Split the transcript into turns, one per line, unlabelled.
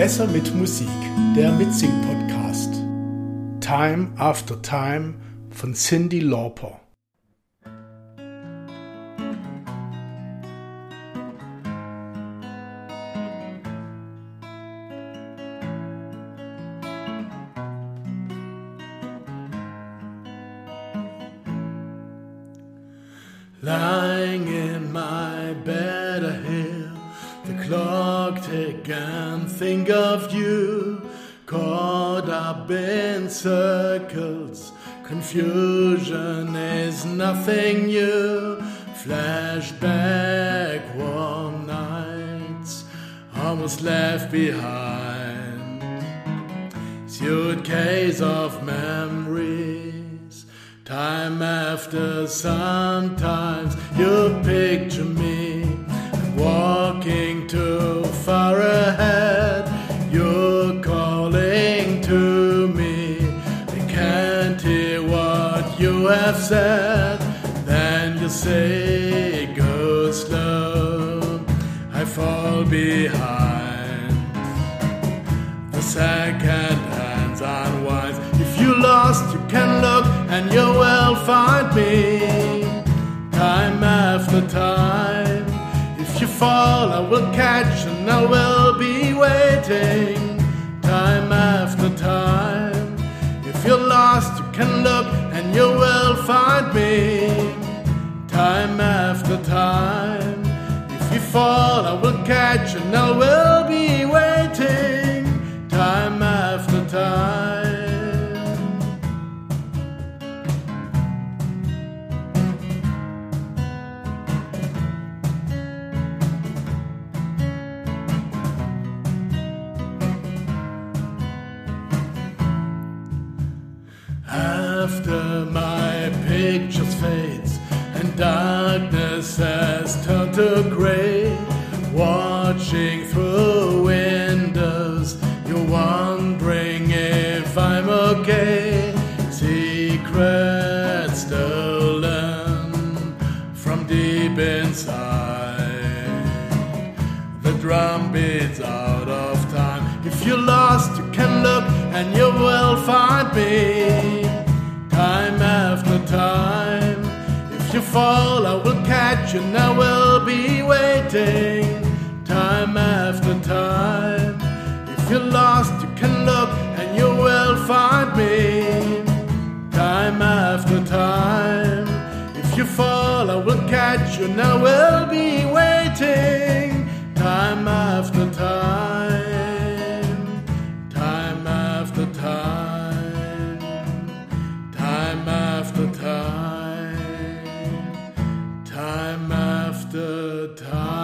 Besser mit Musik, der Mitsing-Podcast. Time After Time von Cindy Lauper.
Lying in my bed, I hear the clock tick and think of you. Caught up in circles, confusion is nothing new. Flashback warm nights, almost left behind. Suitcase of memories. Time after sometimes you picture me Calling to me. They can't hear what you have said. Then you say, Go slow. I fall behind. The second hands unwinds. If you lost, you can look and you will find me. Time after time. If you fall, I will catch and I will be waiting. Time. If you're lost, you can look and you will find me. Time after time. If you fall, I will catch and I will After my pictures fades and darkness has turned to gray, watching through windows, you're wondering if I'm okay. Secrets stolen from deep inside. The drum beats out of time. If you're lost, you can look and you will find me. Fall, I will catch you and I will be waiting. Time after time. If you're lost, you can look and you will find me. Time after time. If you fall, I will catch you and I will be waiting. Time the time.